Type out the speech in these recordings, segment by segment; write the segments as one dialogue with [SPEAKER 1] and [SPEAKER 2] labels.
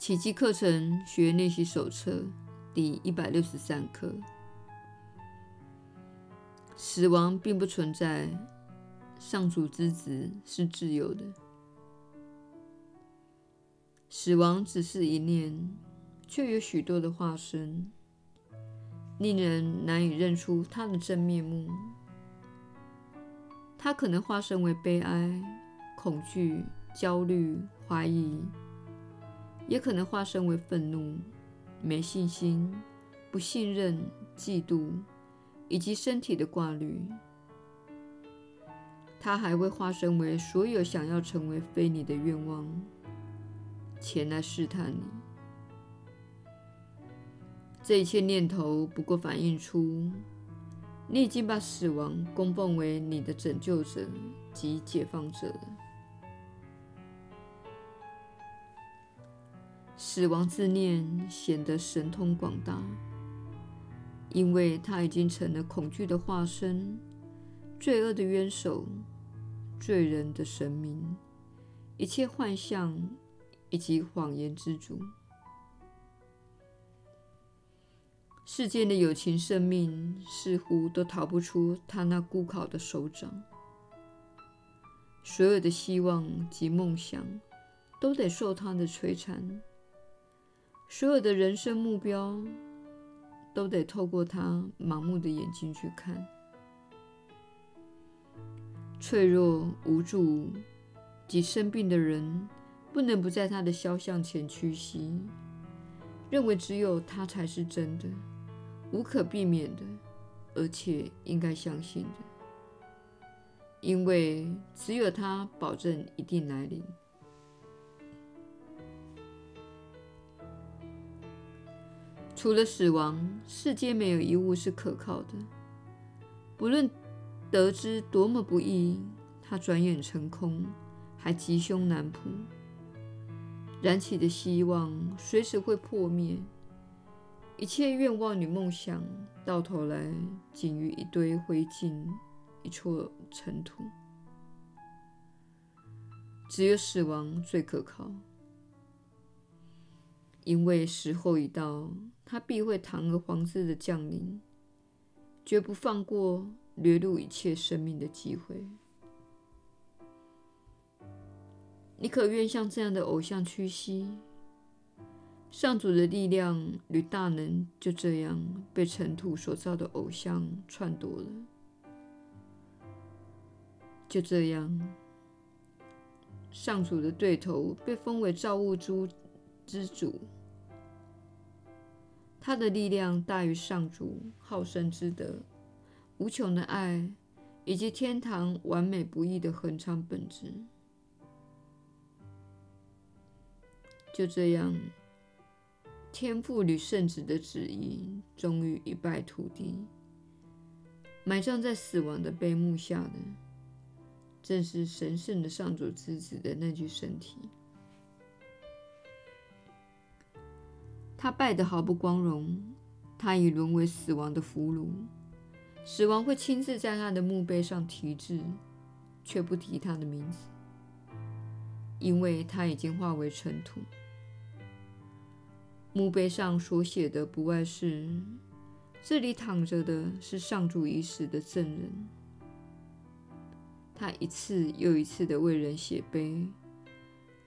[SPEAKER 1] 奇迹课程学练习手册第一百六十三课：死亡并不存在，上主之子是自由的。死亡只是一念，却有许多的化身，令人难以认出它的真面目。它可能化身为悲哀、恐惧、焦虑、怀疑，也可能化身为愤怒、没信心、不信任、嫉妒，以及身体的挂虑。它还会化身为所有想要成为非你的愿望，前来试探你。这一切念头不过反映出，你已经把死亡供奉为你的拯救者及解放者。死亡之念显得神通广大，因为它已经成了恐惧的化身、罪恶的冤首、罪人的神明、一切幻象以及谎言之主。世间的有情生命似乎都逃不出他那孤考的手掌，所有的希望及梦想都得受他的摧残，所有的人生目标都得透过他盲目的眼睛去看。脆弱、无助及生病的人不能不在他的肖像前屈膝，认为只有他才是真的。无可避免的，而且应该相信的，因为只有他保证一定来临。除了死亡，世间没有一物是可靠的。不论得之多么不易，它转眼成空，还吉凶难卜。燃起的希望随时会破灭。一切愿望与梦想，到头来仅余一堆灰烬，一撮尘土。只有死亡最可靠，因为时候一到，他必会堂而皇之的降临，绝不放过掠入一切生命的机会。你可愿向这样的偶像屈膝？上主的力量与大能就这样被尘土所造的偶像篡夺了。就这样，上主的对头被封为造物主之主，他的力量大于上主好生之德、无穷的爱以及天堂完美不易的恒常本质。就这样。天父与圣子的旨意终于一败涂地，埋葬在死亡的碑墓下的，正是神圣的上主之子的那具身体。他败得毫不光荣，他已沦为死亡的俘虏。死亡会亲自在他的墓碑上题字，却不提他的名字，因为他已经化为尘土。墓碑上所写的不外是：这里躺着的是上主已死的证人。他一次又一次地为人写碑，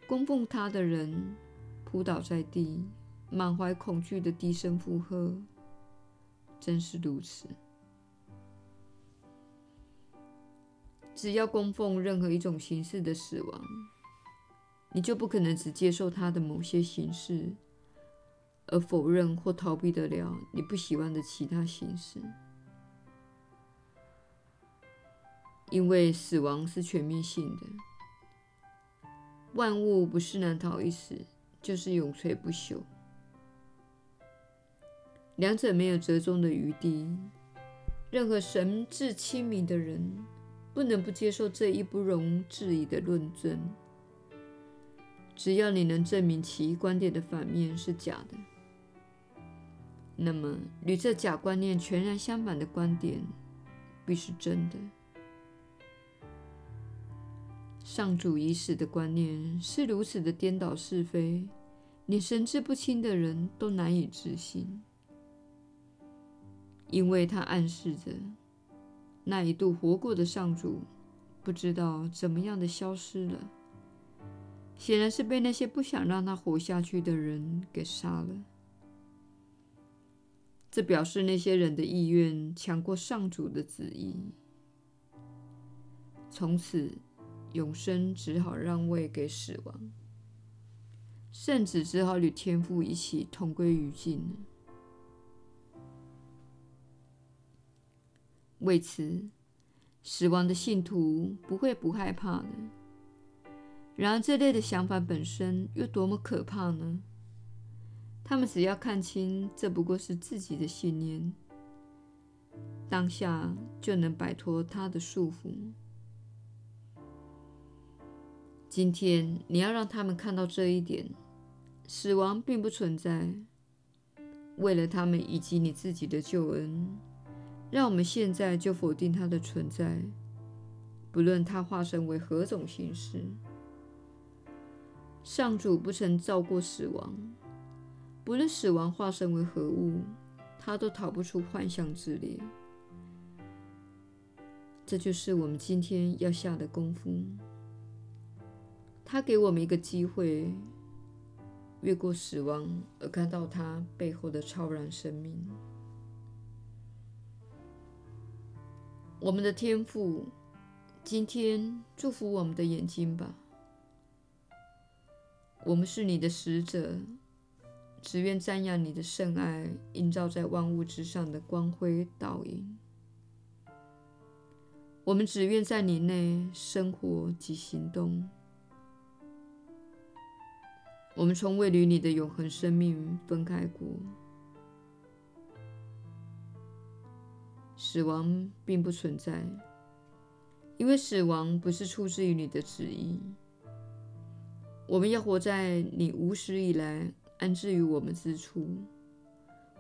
[SPEAKER 1] 供奉他的人扑倒在地，满怀恐惧的低声附和。真是如此。只要供奉任何一种形式的死亡，你就不可能只接受他的某些形式。而否认或逃避得了你不喜欢的其他形式，因为死亡是全面性的，万物不是难逃一死，就是永垂不朽，两者没有折中的余地。任何神智清明的人，不能不接受这一不容置疑的论证。只要你能证明其观点的反面是假的。那么，与这假观念全然相反的观点，必是真的。上主已死的观念是如此的颠倒是非，连神志不清的人都难以置信，因为他暗示着那一度活过的上主不知道怎么样的消失了，显然是被那些不想让他活下去的人给杀了。这表示那些人的意愿强过上主的旨意，从此永生只好让位给死亡。圣子只好与天父一起同归于尽了。为此，死亡的信徒不会不害怕的。然而，这类的想法本身又多么可怕呢？他们只要看清这不过是自己的信念，当下就能摆脱他的束缚。今天，你要让他们看到这一点。死亡并不存在。为了他们以及你自己的救恩，让我们现在就否定它的存在，不论它化身为何种形式。上主不曾造过死亡，不论死亡化身为何物，它都逃不出幻象之列。这就是我们今天要下的功夫。他给我们一个机会。越过死亡，而看到它背后的超然生命。我们的天父，今天祝福我们的眼睛吧。我们是你的使者，只愿瞻仰你的圣爱映照在万物之上的光辉倒影。我们只愿在你内生活及行动。我们从未与你的永恒生命分开过。死亡并不存在，因为死亡不是出自于你的旨意。我们要活在你无始以来安置于我们之处，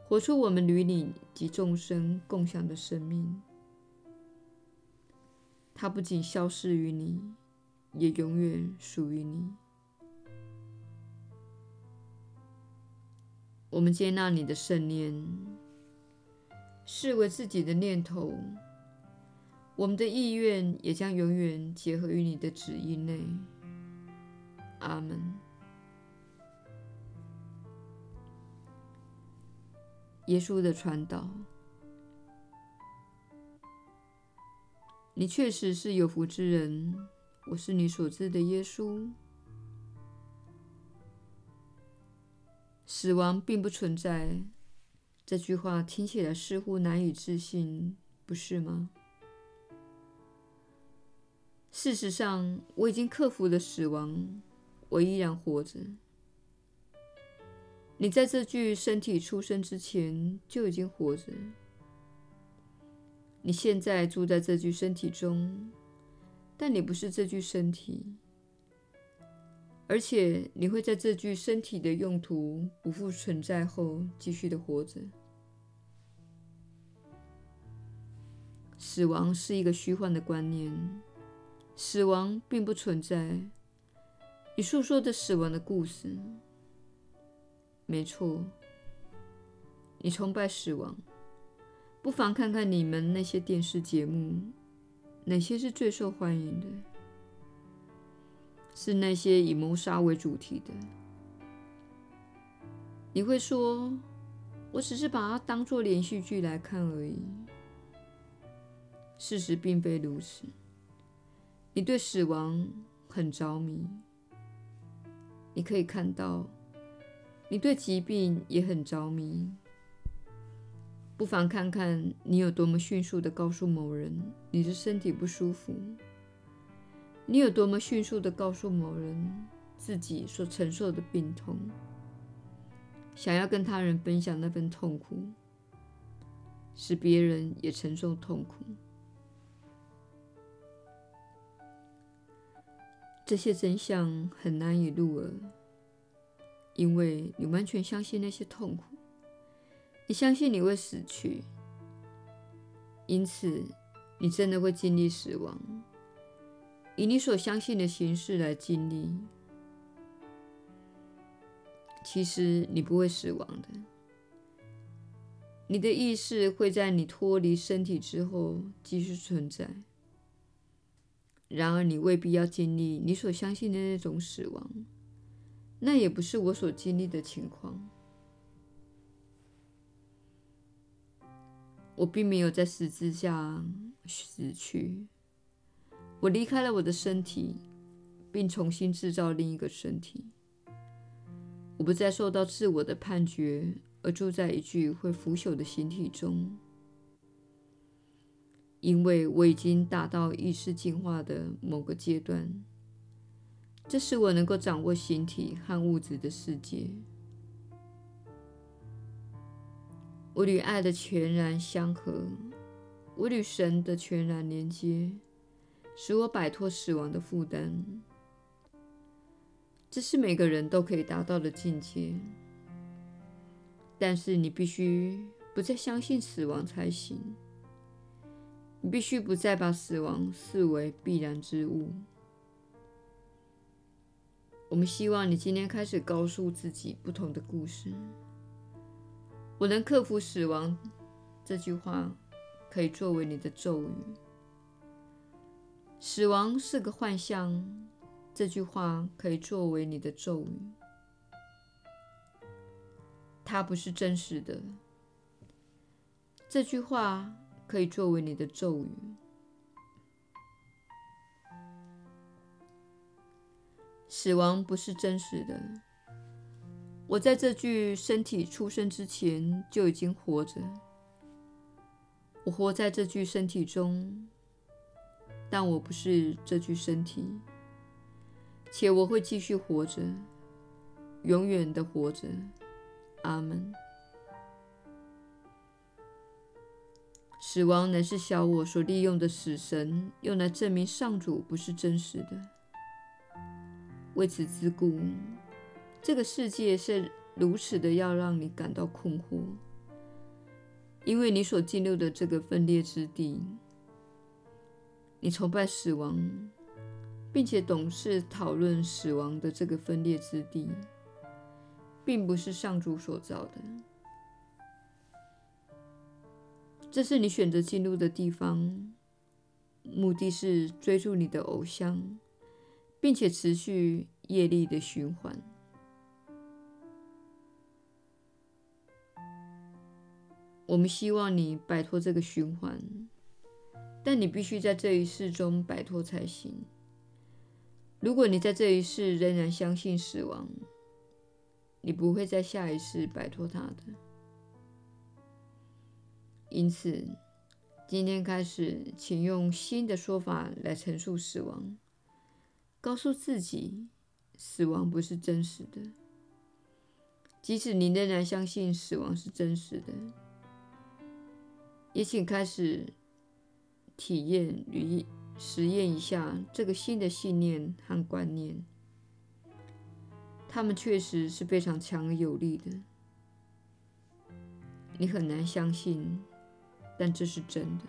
[SPEAKER 1] 活出我们与你及众生共享的生命。它不仅消失于你，也永远属于你。我们接纳你的圣念，视为自己的念头。我们的意愿也将永远结合于你的旨意内。阿门。耶稣的传导，你确实是有福之人。我是你所知的耶稣。死亡并不存在，这句话听起来似乎难以置信，不是吗？事实上，我已经克服了死亡，我依然活着。你在这具身体出生之前就已经活着。你现在住在这具身体中，但你不是这具身体。而且你会在这具身体的用途不复存在后继续的活着。死亡是一个虚幻的观念，死亡并不存在。你诉说的死亡的故事，没错。你崇拜死亡，不妨看看你们那些电视节目，哪些是最受欢迎的？是那些以谋杀为主题的。你会说：“我只是把它当作连续剧来看而已。”事实并非如此。你对死亡很着迷。你可以看到，你对疾病也很着迷。不妨看看你有多么迅速地告诉某人你的身体不舒服。你有多么迅速地告诉某人自己所承受的病痛，想要跟他人分享那份痛苦，使别人也承受痛苦。这些真相很难以入耳，因为你完全相信那些痛苦，你相信你会死去，因此你真的会经历死亡。以你所相信的形式来经历。其实你不会死亡的。你的意识会在你脱离身体之后继续存在。然而，你未必要经历你所相信的那种死亡，那也不是我所经历的情况。我并没有在十字架死去，我离开了我的身体，并重新制造另一个身体。我不再受到自我的判决，而住在一具会腐朽的形体中。因为我已经达到意识进化的某个阶段，这使我能够掌握形体和物质的世界。我与爱的全然相合，我与神的全然连接，使我摆脱死亡的负担。这是每个人都可以达到的境界，但是你必须不再相信死亡才行。你必须不再把死亡视为必然之物。我们希望你今天开始告诉自己不同的故事。我能克服死亡，这句话可以作为你的咒语。死亡是个幻象，这句话可以作为你的咒语。它不是真实的，这句话。可以作为你的咒语。死亡不是真实的。我在这具身体出生之前就已经活着。我活在这具身体中，但我不是这具身体，且我会继续活着，永远的活着。阿门。死亡乃是小我所利用的死神，用来证明上主不是真实的。为此之故，这个世界是如此的要让你感到困惑，因为你所进入的这个分裂之地，你崇拜死亡，并且懂事讨论死亡的这个分裂之地，并不是上主所造的。这是你选择进入的地方，目的是追逐你的偶像，并且持续业力的循环。我们希望你摆脱这个循环，但你必须在这一世中摆脱才行。如果你在这一世仍然相信死亡，你不会在下一世摆脱它的。因此，今天开始，请用新的说法来陈述死亡。告诉自己，死亡不是真实的。即使你仍然相信死亡是真实的，也请开始体验与实验一下这个新的信念和观念。它们确实是非常强而有力的。你很难相信。但这是真的。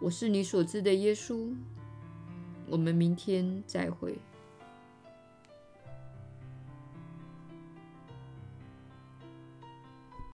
[SPEAKER 1] 我是你所知的耶稣。我们明天再会。